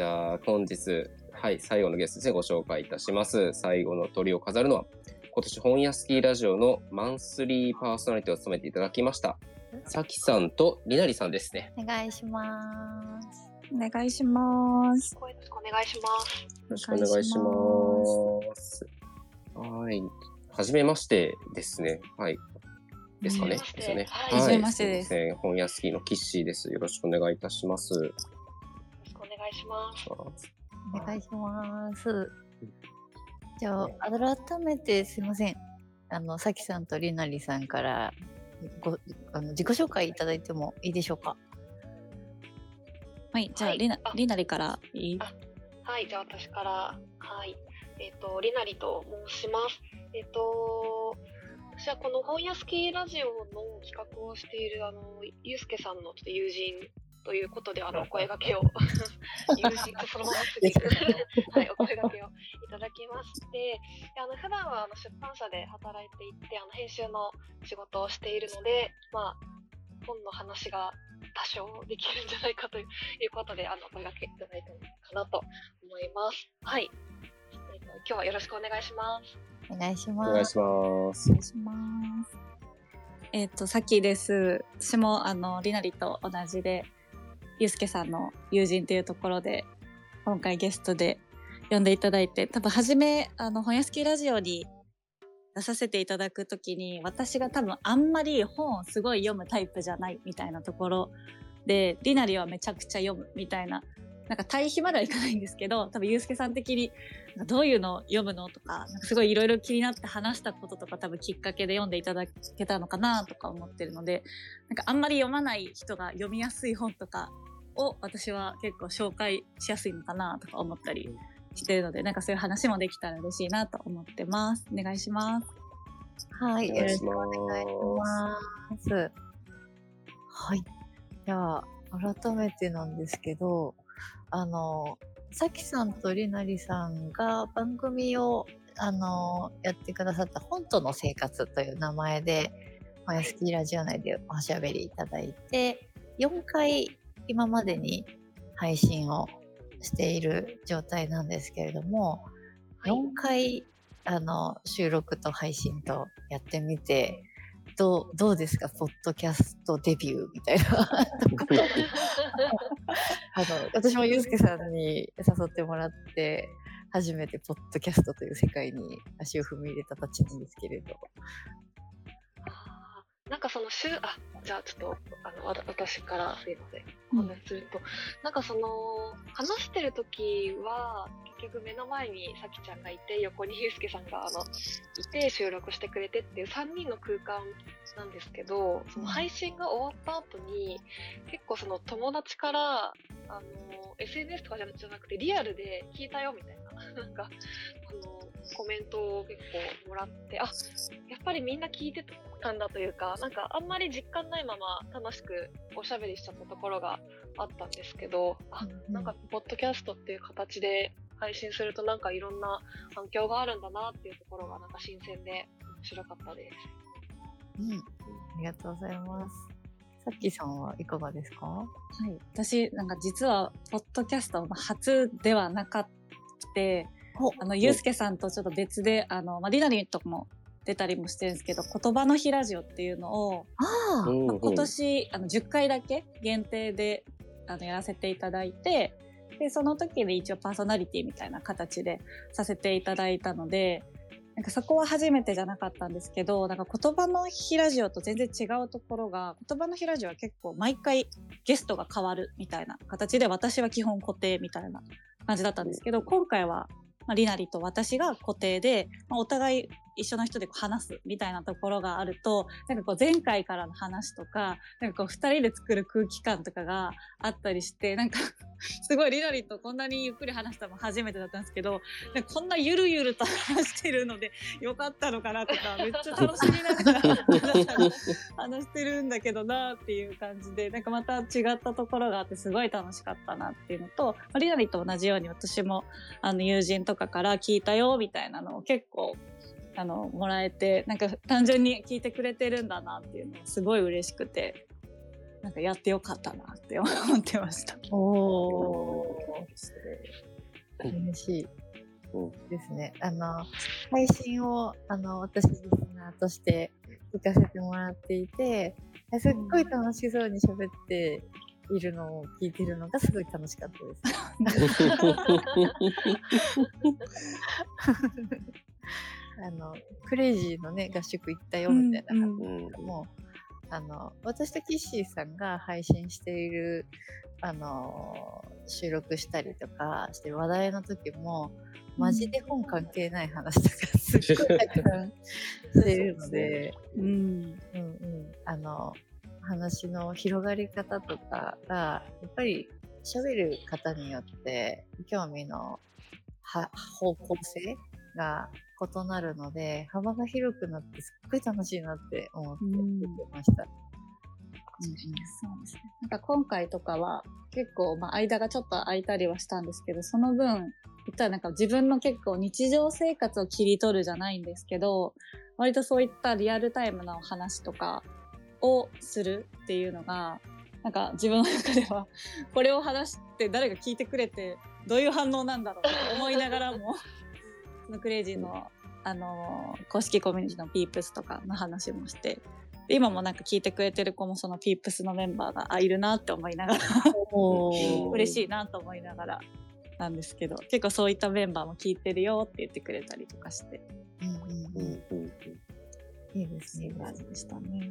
じゃあ本日、はい、最後のゲストでご紹介いたします。最後の鳥を飾るのは、今年本屋スキーラジオのマンスリーパーソナリティを務めていただきました、さきさんとりなりさんですね。お願いします。お願いします。声ですお願いします。よろしくお願いします。はい。はじめましてですね。はい。ですかね。ですよね。はいはじめましてです本屋スキーのキッシーです。よろしくお願いいたします。願いします。お願いします。じゃあ、改めてすいません。あの、さきさんとりなりさんからごあの自己紹介いただいてもいいでしょうか？はい、じゃあ、はいりなあ、りなりからいい？あはい、じゃあ私から、はい、えっ、と、りなりと申します。えっ、と、私はこの本屋スキーラジオの企画をしている、あの、ゆうすけさんのちょっと友人ということで、あの、お声掛けを、友人とそのまますぎる、はい、お声掛けをいただきまして、であの、普段はあの出版社で働いていて、あの、編集の仕事をしているので、まあ、本の話が多少できるんじゃないかといういうことで、あの、お声掛けいただいたのかなと思います。はい。えっと今日はよろしくお願いします。お願いしおます。願いしますお。願いします。えっ、と、さきです。私も、あの、りなりと同じで、ゆうすけさんの友人というところで、今回ゲストで呼んでいただいて、多分、初め、あの、本屋スキーラジオに出させていただくときに、私が多分、あんまり本をすごい読むタイプじゃないみたいなところで、りなりはめちゃくちゃ読むみたいな、なんか対比まではいかないんですけど、多分、ゆうすけさん的に、どういうのを読むのとか、なんかすごいいろいろ気になって話したこととか多分きっかけで読んでいただけたのかなとか思ってるので、なんかあんまり読まない人が読みやすい本とかを私は結構紹介しやすいのかなとか思ったりしてるので、なんかそういう話もできたら嬉しいなと思ってます。お願いします。はい、よろしくお願いします。はい。じゃあ、改めてなんですけど、あの、さきさんとりなりさんが番組を、あの、やってくださった本との生活という名前で、まあ、スキーラジオ内でおしゃべりいただいて、4回今までに配信をしている状態なんですけれども、はい。4回あの収録と配信とやってみてどうどうですか？ポッドキャストデビューみたいな。あの私もゆうすけさんに誘ってもらって初めてポッドキャストという世界に足を踏み入れたたちなんですけれどなんかその週、あ、じゃあちょっと、あの、私からすいません。うん。お話しすると、なんかその、話してる時は、結局目の前にさきちゃんがいて、横にゆうすけさんが、あの、いて収録してくれてっていう3人の空間なんですけど、その配信が終わった後に、結構その友達から、あの、SNS とかじゃなくてリアルで聞いたよみたいな、なんか、あの、コメントを結構もらって、あ、やっぱりみんな聞いてたんだというか、なんかあんまり実感ないまま楽しくおしゃべりしちゃったところがあったんですけど、あ、なんかポッドキャストっていう形で配信するとなんかいろんな反響があるんだなっていうところがなんか新鮮で面白かったです。うん。ありがとうございます。さっきさんはいかがですか？はい。私、なんか実は、ポッドキャストの初ではなかって、あの、ゆうすけさんとちょっと別で、あの、まあ、りなりとかも出たりもしてるんですけど、言葉の日ラジオっていうのを、まあ今年、あの、10回だけ限定で、あの、やらせていただいて、で、その時で一応パーソナリティみたいな形でさせていただいたので、なんかそこは初めてじゃなかったんですけど、なんか言葉の日ラジオと全然違うところが、言葉の日ラジオは結構毎回ゲストが変わるみたいな形で、私は基本固定みたいな感じだったんですけど、今回は、まあ、りなりと私が固定で、まあ、お互い一緒の人で話すみたいなところがあると、なんかこう前回からの話とか、なんかこう二人で作る空気感とかがあったりして、なんか すごいりなりとこんなにゆっくり話したの初めてだったんですけど、こんなゆるゆると話してるのでよかったのかなとか、めっちゃ楽しみながら 話してるんだけどなっていう感じで、なんかまた違ったところがあってすごい楽しかったなっていうのと、まありなりと同じように私もあの友人とかから聞いたよみたいなのを結構あのもらえてなんか単純に聞いてくれてるんだなっていうのがすごい嬉しくてなんかやってよかったなって思ってました。お。嬉しいうんですね。あの、配信を、あの、私、リスナーとして聞かせてもらっていて、すっごい楽しそうに喋っているのを聞いてるのがすごい楽しかったです。あの、クレイジーのね、合宿行ったよみたいな話うんも、あの、私とキッシーさんが配信している、あの、収録したりとかして話題の時も、マジで本関係ない話とかすっごいたくさんしているので、うん。うんうん、あの、話の広がり方とかが、やっぱり喋る方によって興味のは方向性が異なるので、幅が広くなってすっごい楽しいなって思ってうん見てました。そうですね。なんか今回とかは結構、まあ間がちょっと空いたりはしたんですけど、その分、言ったらなんか自分の結構日常生活を切り取るじゃないんですけど、割とそういったリアルタイムなお話とかをするっていうのが、なんか自分の中では、これを話して誰が聞いてくれて、どういう反応なんだろうと思いながらも、そのクレイジーの、あのー公式コミュニティのピープスとかの話もして、で今もなんか聞いてくれてる子もそのピープスのメンバーがあいるなって思いながら 嬉しいなと思いながらなんですけど結構そういったメンバーも聞いてるよって言ってくれたりとかして。うんうんううんんうんいいですね。でしたね。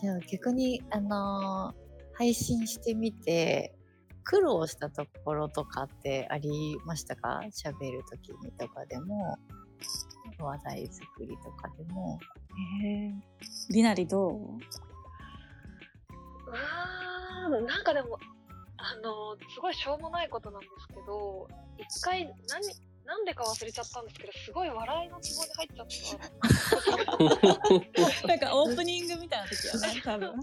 じゃあ逆に、あのー配信してみて、苦労したところとかってありましたか？喋るときにとかでも、話題作りとかでも。りなりどう？うわーなんかでも、あの、すごいしょうもないことなんですけど、一回、何、なんでか忘れちゃったんですけど、すごい笑いのツボに入っちゃった。なんかオープニングみたいな時よね多分。オー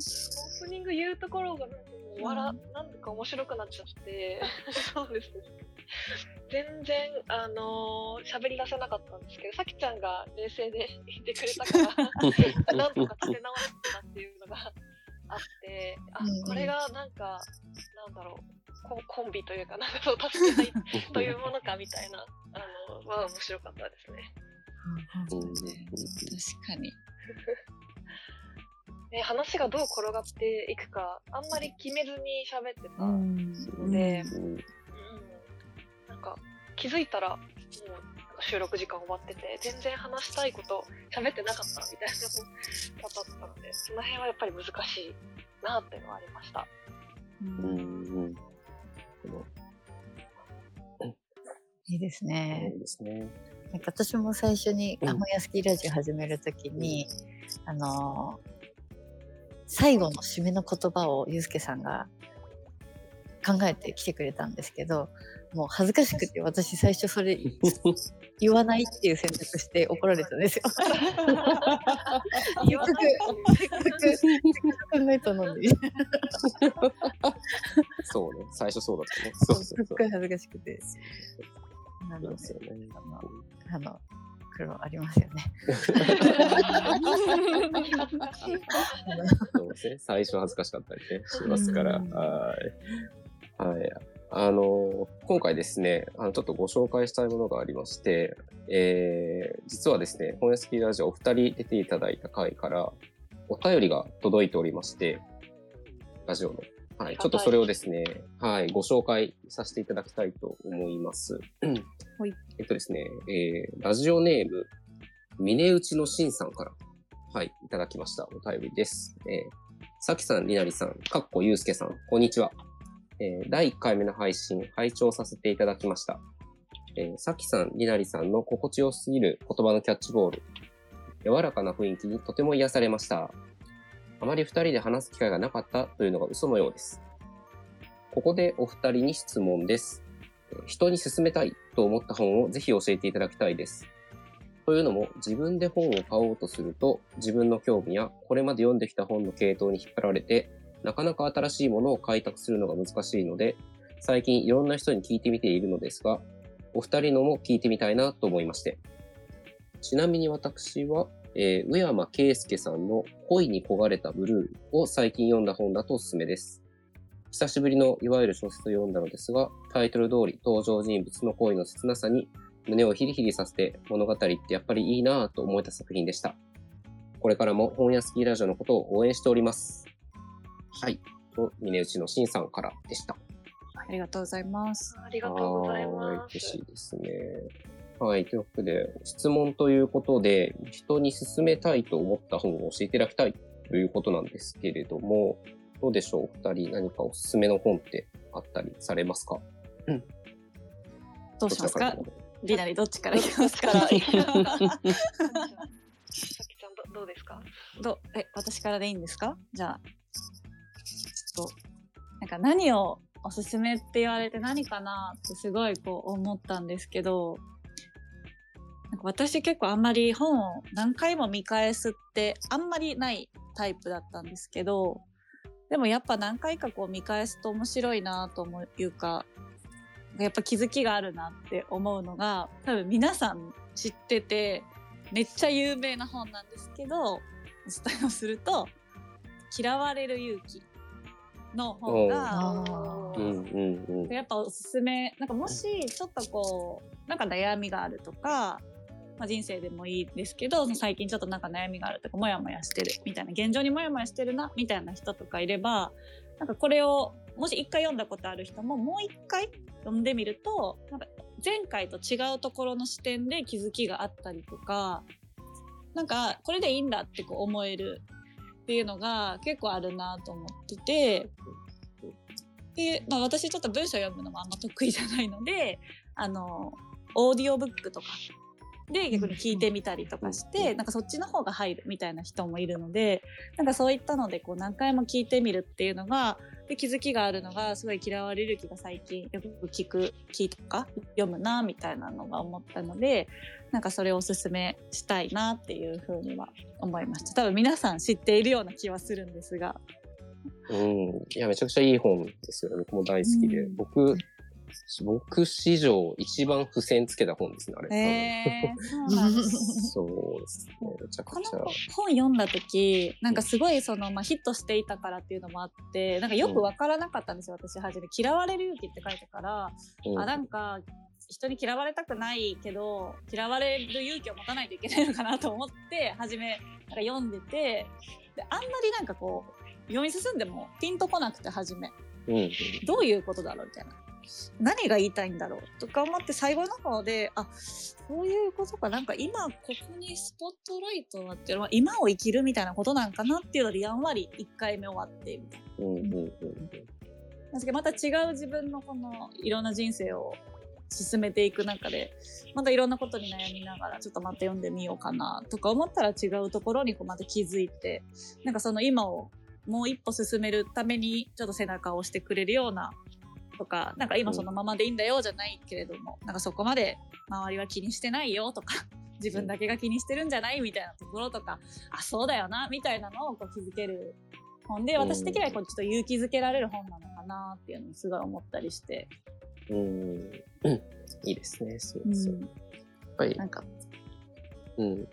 プニング言うところがなんか笑、なんでか面白くなっちゃって、そうですね。全然、あのー喋り出せなかったんですけど、さきちゃんが冷静で いてくれたから、なんとか立て直したっていうのがあって、あこれがなんか、なんだろう、ココンビというか、なんかそう、助け合いというものかみたいな、あの、は面白かったですね。確かに。ね、話がどう転がっていくか、あんまり決めずに喋ってたんので、うんうんなんか気づいたらもう収録時間終わってて全然話したいこと喋ってなかったみたいな方だったのでその辺はやっぱり難しいなっていうのはありました。うんうんいいですそね。うですね。なんか私も最初に、うんアホヤスキーラジオ始めるときに、あのー最後の締めの言葉をゆうすけさんが考えてきてくれたんですけど、もう恥ずかしくて私最初それ 言わないっていう選択して怒られたんですよ。言わないせっかく、せっかく考えたのに。そうね。最初そうだったね。すっごい恥ずかしくて。なのですよね。あの、あの、苦労ありますよね。そうですね。最初恥ずかしかったりね、しますから。うんはい。はい。あの、今回ですね、あの、ちょっとご紹介したいものがありまして、えー、実はですね、本屋スキーラジオお二人出ていただいた回から、お便りが届いておりまして、ラジオの。はい。ちょっとそれをですね、はい、ご紹介させていただきたいと思います。はいえっとですね、えー、ラジオネーム、峰内のしんさんから、はい、いただきました。お便りです。えー、さきさん、りなりさん、かっこゆうすけさん、こんにちは。えー、第1回目の配信、拝聴させていただきました。えー、さきさん、りなりさんの心地よすぎる言葉のキャッチボール。柔らかな雰囲気にとても癒されました。あまり二人で話す機会がなかったというのが嘘のようです。ここでお二人に質問です。人に勧めたいと思った本をぜひ教えていただきたいです。というのも、自分で本を買おうとすると、自分の興味やこれまで読んできた本の系統に引っ張られて、なかなか新しいものを開拓するのが難しいので、最近いろんな人に聞いてみているのですが、お二人のも聞いてみたいなと思いまして。ちなみに私は、えー、上山圭介さんの恋に焦がれたブルーを最近読んだ本だとおすすめです。久しぶりのいわゆる小説を読んだのですが、タイトル通り登場人物の恋の切なさに胸をヒリヒリさせて物語ってやっぱりいいなぁと思えた作品でした。これからも本屋スキーラジオのことを応援しております。はい。と、峰内のしんさんからでした。ありがとうございます。ありがとうございはます。嬉しいですね。はい。というわけで、質問ということで、人に勧めたいと思った本を教えていただきたいということなんですけれども、どうでしょう？お二人何かおすすめの本ってあったりされますか？どうしますか？どちらら？りなりどっちからいきますか？どっちからさきちゃんどどうですか？どえ私からでいいんですか？じゃあちょっとなんか何をおすすめって言われて何かなってすごいこう思ったんですけど私結構あんまり本を何回も見返すってあんまりないタイプだったんですけどでもやっぱ何回かこう見返すと面白いなと思ういうかやっぱ気づきがあるなって思うのが多分皆さん知っててめっちゃ有名な本なんですけどお伝えをすると「嫌われる勇気」の本があー。うんうんうん。やっぱおすすめ。なんかもしちょっとこうなんか悩みがあるとか、まあ、人生でもいいですけど最近ちょっとなんか悩みがあるとかモヤモヤしてるみたいな現状にモヤモヤしてるなみたいな人とかいればなんかこれをもし一回読んだことある人ももう一回読んでみるとなんか前回と違うところの視点で気づきがあったりとかなんかこれでいいんだってこう思えるっていうのが結構あるなと思っててで、まあ、私ちょっと文章読むのもあんま得意じゃないのであのオーディオブックとかで逆に聞いてみたりとかして、なんかそっちの方が入るみたいな人もいるのでなんかそういったのでこう何回も聞いてみるっていうのがで気づきがあるのがすごい嫌われる気が最近よく聞く聞いとか読むなみたいなのが思ったのでなんかそれをおすすめしたいなっていうふうには思いました多分皆さん知っているような気はするんですがうん。いや、めちゃくちゃいい本ですよね。僕も大好きで。うん僕、僕史上一番付箋つけた本ですね、あれ。そうなんです多分そうですね。めちゃこくちゃの。本読んだ時なんかすごいその、まあ、ヒットしていたからっていうのもあってなんかよく分からなかったんですよ、私初め「嫌われる勇気」って書いてから、うんあなんか人に嫌われたくないけど嫌われる勇気を持たないといけないのかなと思って初めなんか読んでてであんまりなんかこう読み進んでもピンとこなくて初めうんどういうことだろうみたいな。何が言いたいんだろうとか思って最後の方であそういうことかなんか今ここにスポットライトがあってるのは今を生きるみたいなことなんかなっていうのでやんわり1回目終わってみたいな。うんうんうんなんですけどまた違う自分のこのいろんな人生を進めていく中でまたいろんなことに悩みながらちょっとまた読んでみようかなとか思ったら違うところにこうまた気づいてなんかその今をもう一歩進めるためにちょっと背中を押してくれるようなとかなんか今そのままでいいんだよじゃないけれども、なんかそこまで周りは気にしてないよとか 自分だけが気にしてるんじゃないみたいなところとかあそうだよなみたいなのをこう気づける本で私的にはこうちょっと勇気づけられる本なのかなっていうのをすごい思ったりして、うんうんいいですね。そううそう。やっん、ぱりな、んかうん。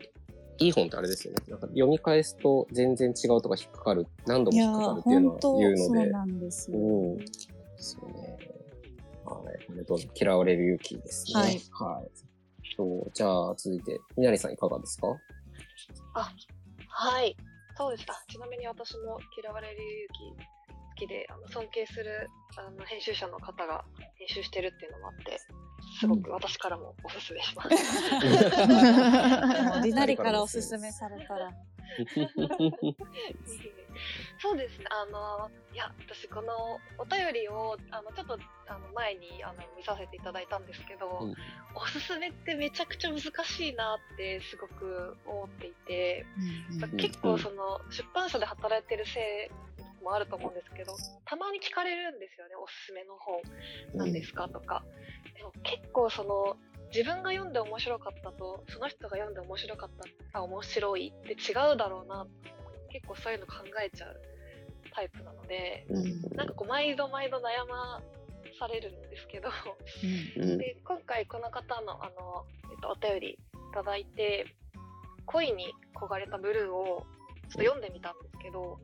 いい本ってあれですよね。なんか読み返すと全然違うとか引っかかる、何度も引っかかるっていうのは言うので。そうなんですよ。うん。そうね。はい。ありがとうございます嫌われる勇気ですね。はい。はい。とじゃあ、続いて、みなりさんいかがですか？はい。そうでした。ちなみに私も嫌われる勇気好きで、あの尊敬するあの編集者の方が編集してるっていうのもあって、すごく私からもおすすめします。りなりからおすすめされたら。そうですね。あの、いや、私このお便りを、あの、ちょっと、あの、前に、あの、見させていただいたんですけど、うんおすすめってめちゃくちゃ難しいなってすごく思っていて、ん結構その、出版社で働いてるせいもあると思うんですけど、たまに聞かれるんですよね。おすすめの本なんですかとか。でも結構その、自分が読んで面白かったと、その人が読んで面白かった、あ、面白いって違うだろうな。結構そういうの考えちゃうタイプなので、うん。なんかこう、毎度毎度悩まされるんですけど、うん。で、今回この方の、あの、えっと、お便りいただいて、恋に焦がれたブルーをちょっと読んでみたんですけど、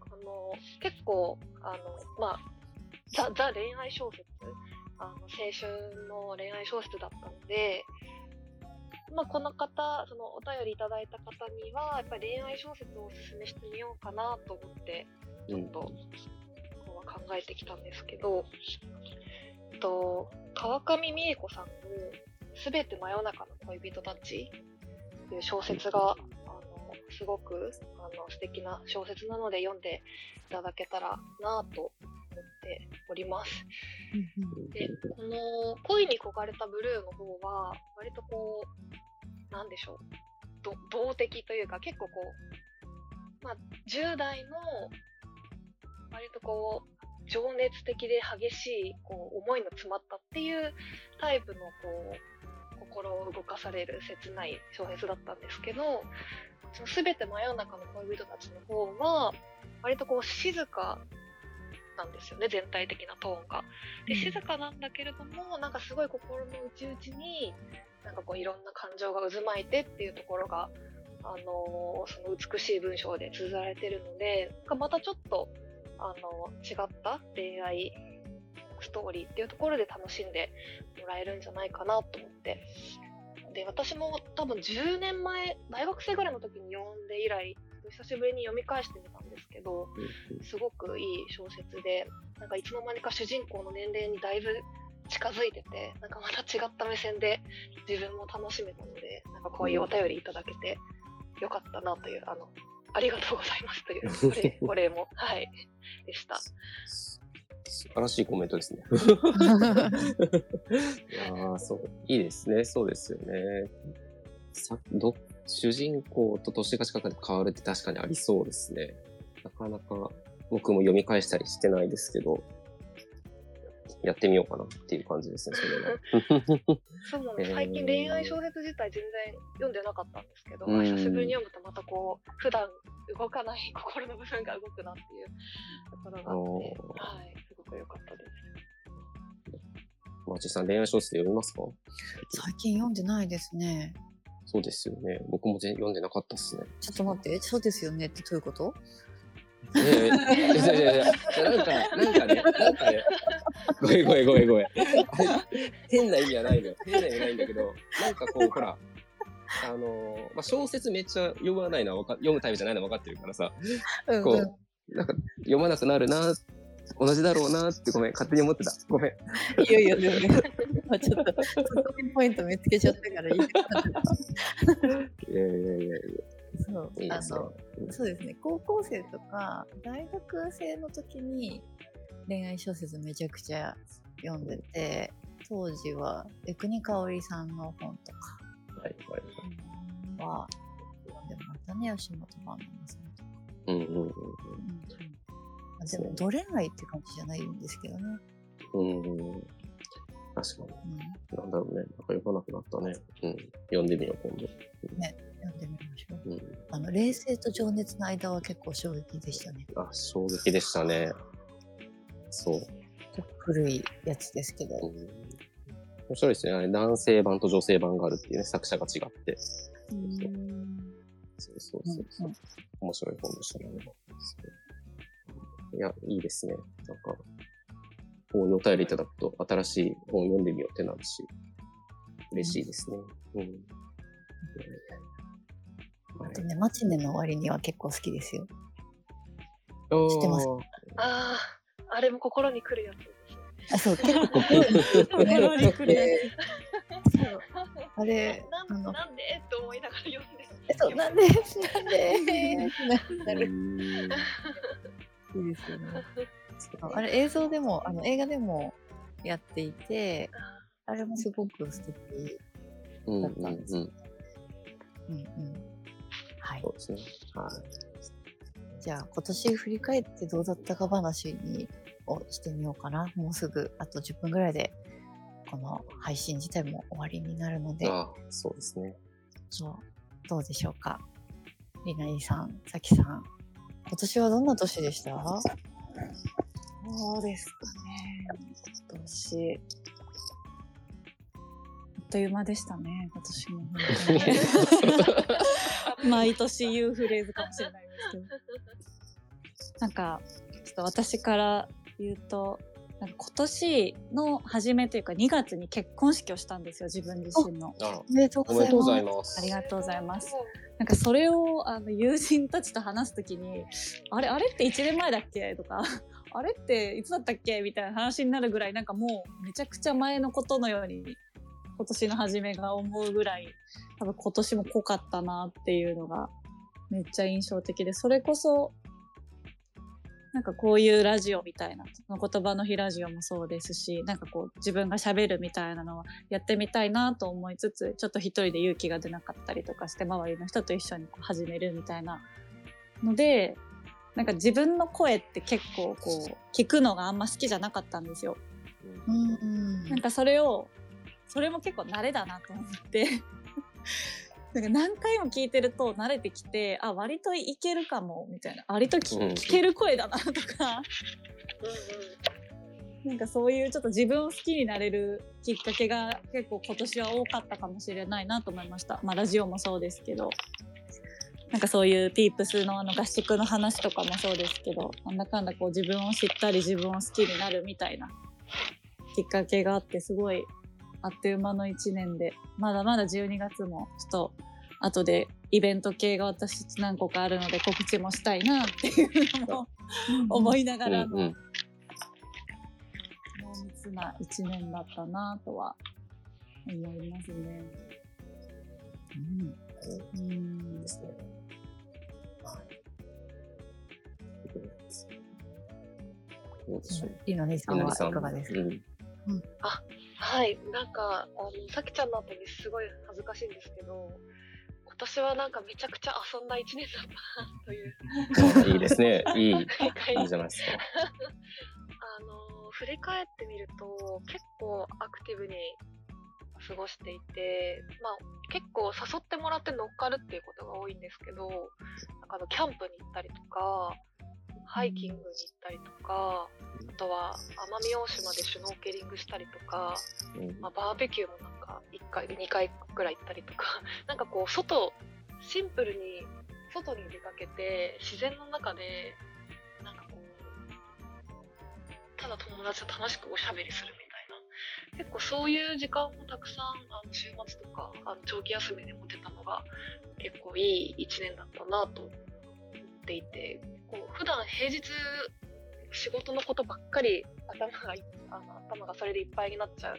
あの、結構、あの、まあ、ザ、ザ恋愛小説、あの、青春の恋愛小説だったので、まあ、この方、そのお便りいただいた方には、やっぱり恋愛小説をおすすめしてみようかなと思って、ちょっと、こうは考えてきたんですけど、えっと、川上美恵子さんのすべて真夜中の恋人たちっていう小説が、あの、すごく、あの、素敵な小説なので読んでいただけたらなと思っております。で、この恋に焦がれたブルーの方は、割とこう、なんでしょう、ど動的というか、結構こう、まあ、10代の、割とこう、情熱的で激しい、こう、思いの詰まったっていうタイプの、こう、心を動かされる切ない小説だったんですけど、その全て真夜中の恋人たちの方は、割とこう、静かなんですよね、全体的なトーンが。で、静かなんだけれども、なんかすごい心の内々に、なんかこういろんな感情が渦巻いてっていうところが、あのーその美しい文章で綴られてるので、なんかまたちょっと、あの違った恋愛ストーリーっていうところで楽しんでもらえるんじゃないかなと思って。で、私も多分10年前、大学生ぐらいの時に読んで以来、久しぶりに読み返してみたんですけど、すごくいい小説で、なんかいつの間にか主人公の年齢にだいぶ近づいてて、なんかまた違った目線で自分も楽しめたので、なんかこういうお便りいただけてよかったなという、あの、ありがとうございますというお礼お礼も、はい、でした。素晴らしいコメントですね。いやーそう。いいですね。そうですよね。さど主人公と年が近くで変わるって確かにありそうですね。なかなか僕も読み返したりしてないですけど、やってみようかなっていう感じですね、それは。そうなんです。最近恋愛小説自体全然読んでなかったんですけど、うん久しぶりに読むとまたこう、普段動かない心の部分が動くなっていうところがあって、はい、すごく良かったです。マーチさん、恋愛小説読みますか？最近読んでないですね。そうですよね。僕も全読んでなかったですね。ちょっと待って、そうですよねってどういうこと？いやいやいやいやいやいやなんか、なんかね、なんかね、ごめんごめんごめんごめん。変な意味はないのよ。変な意味はないんだけど、なんかこう、ほら、あのーまあ、小説めっちゃ読まないのはわか、読むタイプじゃないのは分かってるからさ、うんこう、なんか読まなくなるな、同じだろうなってごめん、勝手に思ってた。ごめん。いやいや、でもね、まあちょっと、ツッコミポイント見つけちゃったからいいかいやいやいやいや、そうそうですね高校生とか大学生の時に恋愛小説めちゃくちゃ読んでて当時は江国香織さんの本とかはいはい。は読んでましたね吉本ばんなさんとか、うんうんうんうんまあでもど恋愛って感じじゃないんですけどね、うん。確かうん、に。なんだろうね。なんか読まなくなったね。うん。読んでみよう、今度。読んでみましょううん。あの冷静と情熱の間は結構衝撃でしたねあ、衝撃でしたね。そう。ちょっと古いやつですけど、うん面白いですね。あれ、男性版と女性版があるっていうね、作者が違って。そうそうそうそう。うん面白い本でしたね。いや、いいですね。なんか、こういうお便りいただくと、新しい本読んでみようってなるし、嬉しいですね。うん。あとねマチネの終わりには結構好きですよはい知ってます？ああ、あれも心に来るやつ。あ、そう、結構心心に来るやそうあれ、あなんの、なんでって思いながら読んで。えそう、なんで、なんで、なうる。んいいですよね。あれ、映像でも、あの、映画でもやっていて、あれもすごく素敵。うんうんうん。うんうん。はいそ。うですね。はい。じゃあ、今年振り返ってどうだったか話にをしてみようかな。もうすぐ、あと10分ぐらいで、この配信自体も終わりになるので、ああ、そうですね。そうどうでしょうか。りなりさん、さきさん、今年はどんな年でした？そうですかね。今年。という間でしたね、今年も本当に。毎年言うフレーズかもしれないですけど。なんか、ちょっと私から言うと、今年の初めというか2月に結婚式をしたんですよ、自分自身の。おめでとうございまます。ありがとうございます。なんかそれをあの友人たちと話すときに、あれ、あれって1年前だっけ？とか、あれっていつだったっけ？みたいな話になるぐらい、なんかもうめちゃくちゃ前のことのように、今年の初めが思うぐらい、多分今年も濃かったなっていうのがめっちゃ印象的で、それこそ、なんかこういうラジオみたいな、その言葉の日ラジオもそうですし、なんかこう自分が喋るみたいなのはやってみたいなと思いつつ、ちょっと一人で勇気が出なかったりとかして、周りの人と一緒にこう始めるみたいなので、なんか自分の声って結構こう、聞くのがあんま好きじゃなかったんですよ。うん。うん。なんかそれを、それも結構慣れだなと思って、なんか何回も聞いてると慣れてきて、あ、割といけるかも、みたいな。割ときうん聞ける声だなとか、うんなんかそういうちょっと自分を好きになれるきっかけが結構今年は多かったかもしれないなと思いました。まあラジオもそうですけど。なんかそういうピープスのあの合宿の話とかもそうですけど、なんだかんだこう自分を知ったり自分を好きになるみたいなきっかけがあってすごいあっという間の1年で、まだまだ12月もちょっと後でイベント系が私何個かあるので告知もしたいなっていうのも思いながらの濃密な一年だったなとは思いますね。うん。うん。ですね。はい。どうでしょう。りのりさんはいかがですか？うんはい、なんか、あの、さきちゃんの後にすごい恥ずかしいんですけど、今年はなんかめちゃくちゃ遊んだ一年だったなという。あいいですね。いい、いいじゃないですか。あの振り返ってみると結構アクティブに過ごしていて、まあ、結構誘ってもらって乗っかるっていうことが多いんですけどなんかあのキャンプに行ったりとかハイキングに行ったりとか、あとは奄美大島でシュノーケリングしたりとか、うん。まあ、バーベキューもなんか1回2回ぐらい行ったりとか なんかこう外シンプルに外に出かけて自然の中でなんかこうただ友達と楽しくおしゃべりするみたいな。結構そういう時間もたくさんあの週末とかあの長期休みで持てたのが結構いい1年だったなと思っていてこう普段平日仕事のことばっかり頭がいあの頭がそれでいっぱいになっちゃう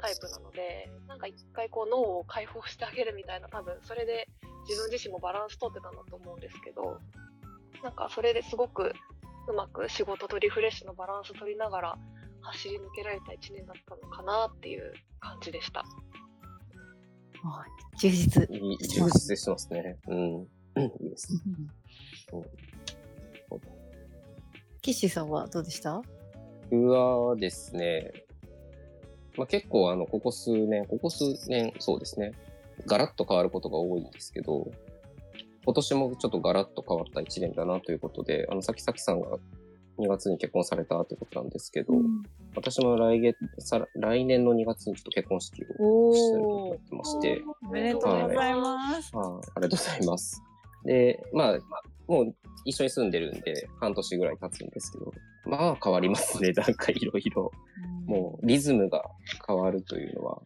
タイプなのでなんか一回こう脳を解放してあげるみたいな多分それで自分自身もバランス取ってたんだと思うんですけどなんかそれですごくうまく仕事とリフレッシュのバランス取りながら走り抜けられた1年だったのかなっていう感じでした。はい充実。充実してますね。うん。いいですね。キッシーさんはどうでした？僕はですね、まあ、結構あの、ここ数年、ここ数年、そうですね、ガラッと変わることが多いんですけど、今年もちょっとガラッと変わった1年だなということで、あの、さきさきさんが2月に結婚されたということなんですけど、私も来月、さ来年の2月にちょっと結婚式をしておーってまして、おめでとうございます。はい、ありがとうございます。で、まあ、もう一緒に住んでるんで、半年ぐらい経つんですけど、まあ変わりますね、なんかいろいろ。もうリズムが変わるというのは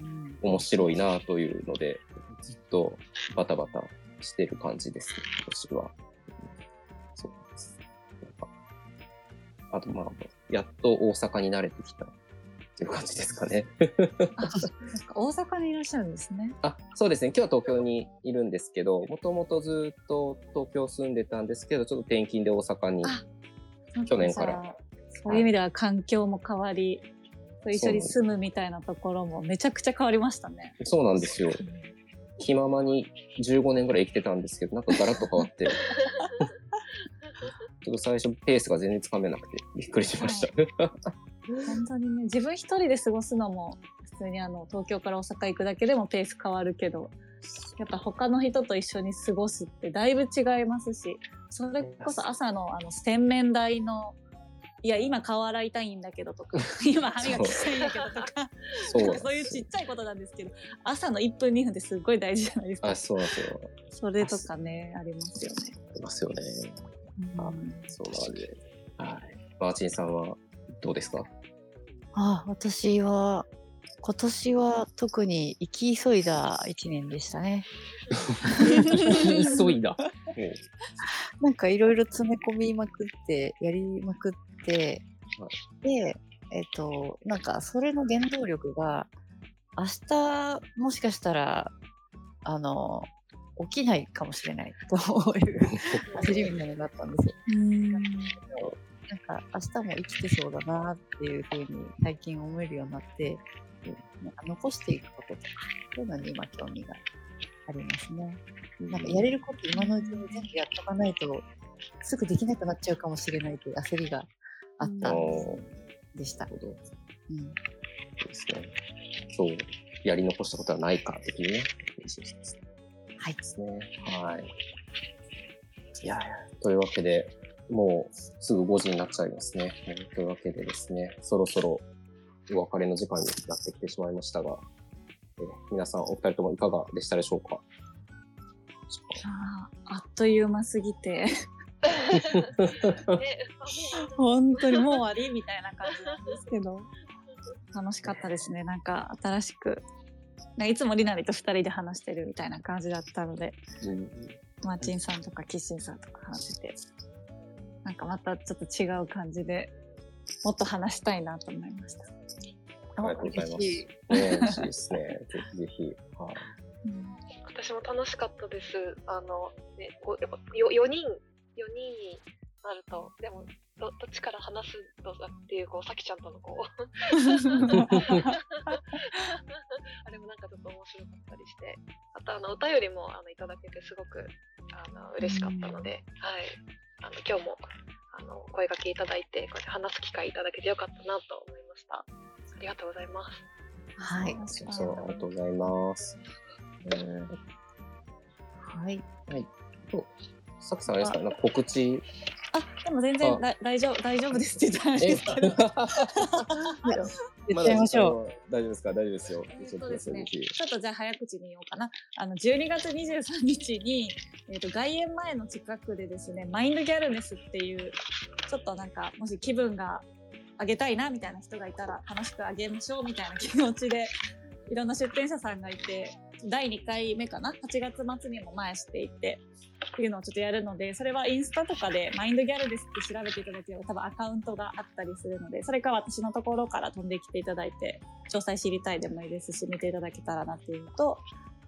うん面白いなというので、ずっとバタバタしてる感じですね、私は。そうです。なんかあとまあ、やっと大阪に慣れてきたっていう感じですかね。大阪にいらっしゃるんですね。あ、そうですね。今日は東京にいるんですけど、もともとずっと東京住んでたんですけど、ちょっと転勤で大阪に。あ去年から。そういう意味では環境も変わり、一緒に住むみたいなところもめちゃくちゃ変わりましたね。そうなんですよ。気ままに15年ぐらい生きてたんですけど、なんかガラッと変わって、ちょっと最初ペースが全然つかめなくてびっくりしました。本当にね、自分一人で過ごすのも、普通にあの、東京から大阪行くだけでもペース変わるけど、やっぱ他の人と一緒に過ごすってだいぶ違いますし、それこそ朝のあの、洗面台の、いや、今顔洗いたいんだけどとか、今歯磨きしたいんだけどとか、そう そういうちっちゃいことなんですけど朝の1分2分ってすごい大事じゃないですかあ、そうなんですよ。それとかねありますよね、ありますよね。あうんそうなんで。はい。マーチンさんはどうですか？あ、私は、今年は特に生き急いだ一年でしたね。急いだ？なんかいろいろ詰め込みまくって、やりまくって、はで、えっ、と、なんかそれの原動力が、明日もしかしたら、あの、起きないかもしれないと いう焦りみたいなのがあったんですよ。うんなんか明日も生きてそうだなっていうふうに最近思えるようになって、でなんか残していくこととか、そういうのに今興味がありますね。なんかやれること今のうちに全部やっとかないと、すぐできなくなっちゃうかもしれないという焦りがあったんでしたな。るほど。うん、そうですね。今日、やり残したことはないか、的にね。はい。ですね。はい。いやいや、というわけで、もうすぐ5時になっちゃいますね。うんというわけでですね、そろそろお別れの時間になってきてしまいましたが、え皆さんお二人ともいかがでしたでしょうか？あーあっという間すぎて。ね、本当にもう終わりみたいな感じなんですけど。楽しかったですね。なんか新しくいつもりなりと2人で話してるみたいな感じだったので。うん。マーチンさんとかキッシンさんとか話しててなんかまたちょっと違う感じでもっと話したいなと思いました。ありがとうございます。ね、嬉しいですね。ぜひぜひ。はい。私も楽しかったです。あの、ね、こうやっぱよ4人、4人になると、でも、どどっちから話すとかっていう、こう、さきちゃんとのこう、あれもなんかちょっと面白かったりして、あと、あの、お便りもあのいただけて、すごくあの嬉しかったので、はい。あの今日もあの声掛けいただいて、こうやって話す機会いただけてよかったなと思いました。ありがとうございます。はい。そう、ありがとうございます。えー、はい。と、さきさんあれですか？なんか告知。あでも全然あだ大丈夫大丈夫ですって言ったらあれですけど。ちゃいましょう。う。大丈夫ですか？大丈夫ですよ。えちょっとですね、ちょっとじゃあ早口に言おうかな。あの12月23日に、えー、と外苑前の近くでですね、マインドギャルネスっていう、ちょっとなんか、もし気分が上げたいなみたいな人がいたら、楽しく上げましょうみたいな気持ちで、いろんな出店者さんがいて、第2回目かな ?8 月末にも前していて、っていうのをちょっとやるので、それはインスタとかでマインドギャルですって調べていただければ多分アカウントがあったりするので、それか私のところから飛んできていただいて、詳細知りたいでもいいですし、見ていただけたらなっていうのと、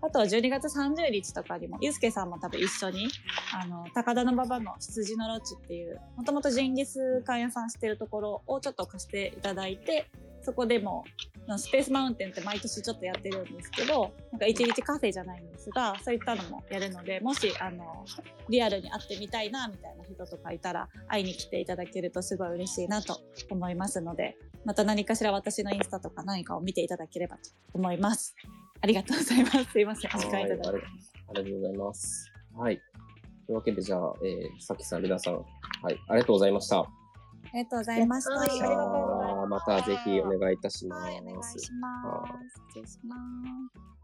あとは12月30日とかにも、ゆうすけさんも多分一緒に、あの、高田馬場の羊のロッチっていう、もともとジンギスカン屋さんしてるところをちょっと貸していただいて、そこでも、スペースマウンテンって毎年ちょっとやってるんですけど、なんか一日カフェじゃないんですが、そういったのもやるので、もし、あの、リアルに会ってみたいな、みたいな人とかいたら、会いに来ていただけるとすごい嬉しいなと思いますので、また何かしら私のインスタとか何かを見ていただければと思います。ありがとうございます。すいません。お時間いただいて。はいありがとうございます。はい。というわけで、じゃあ、えー、さきさん、ルナさん、はい、ありがとうございました。ありがとうございました。またぜひお願いいたします。はい、お願いします。失礼します。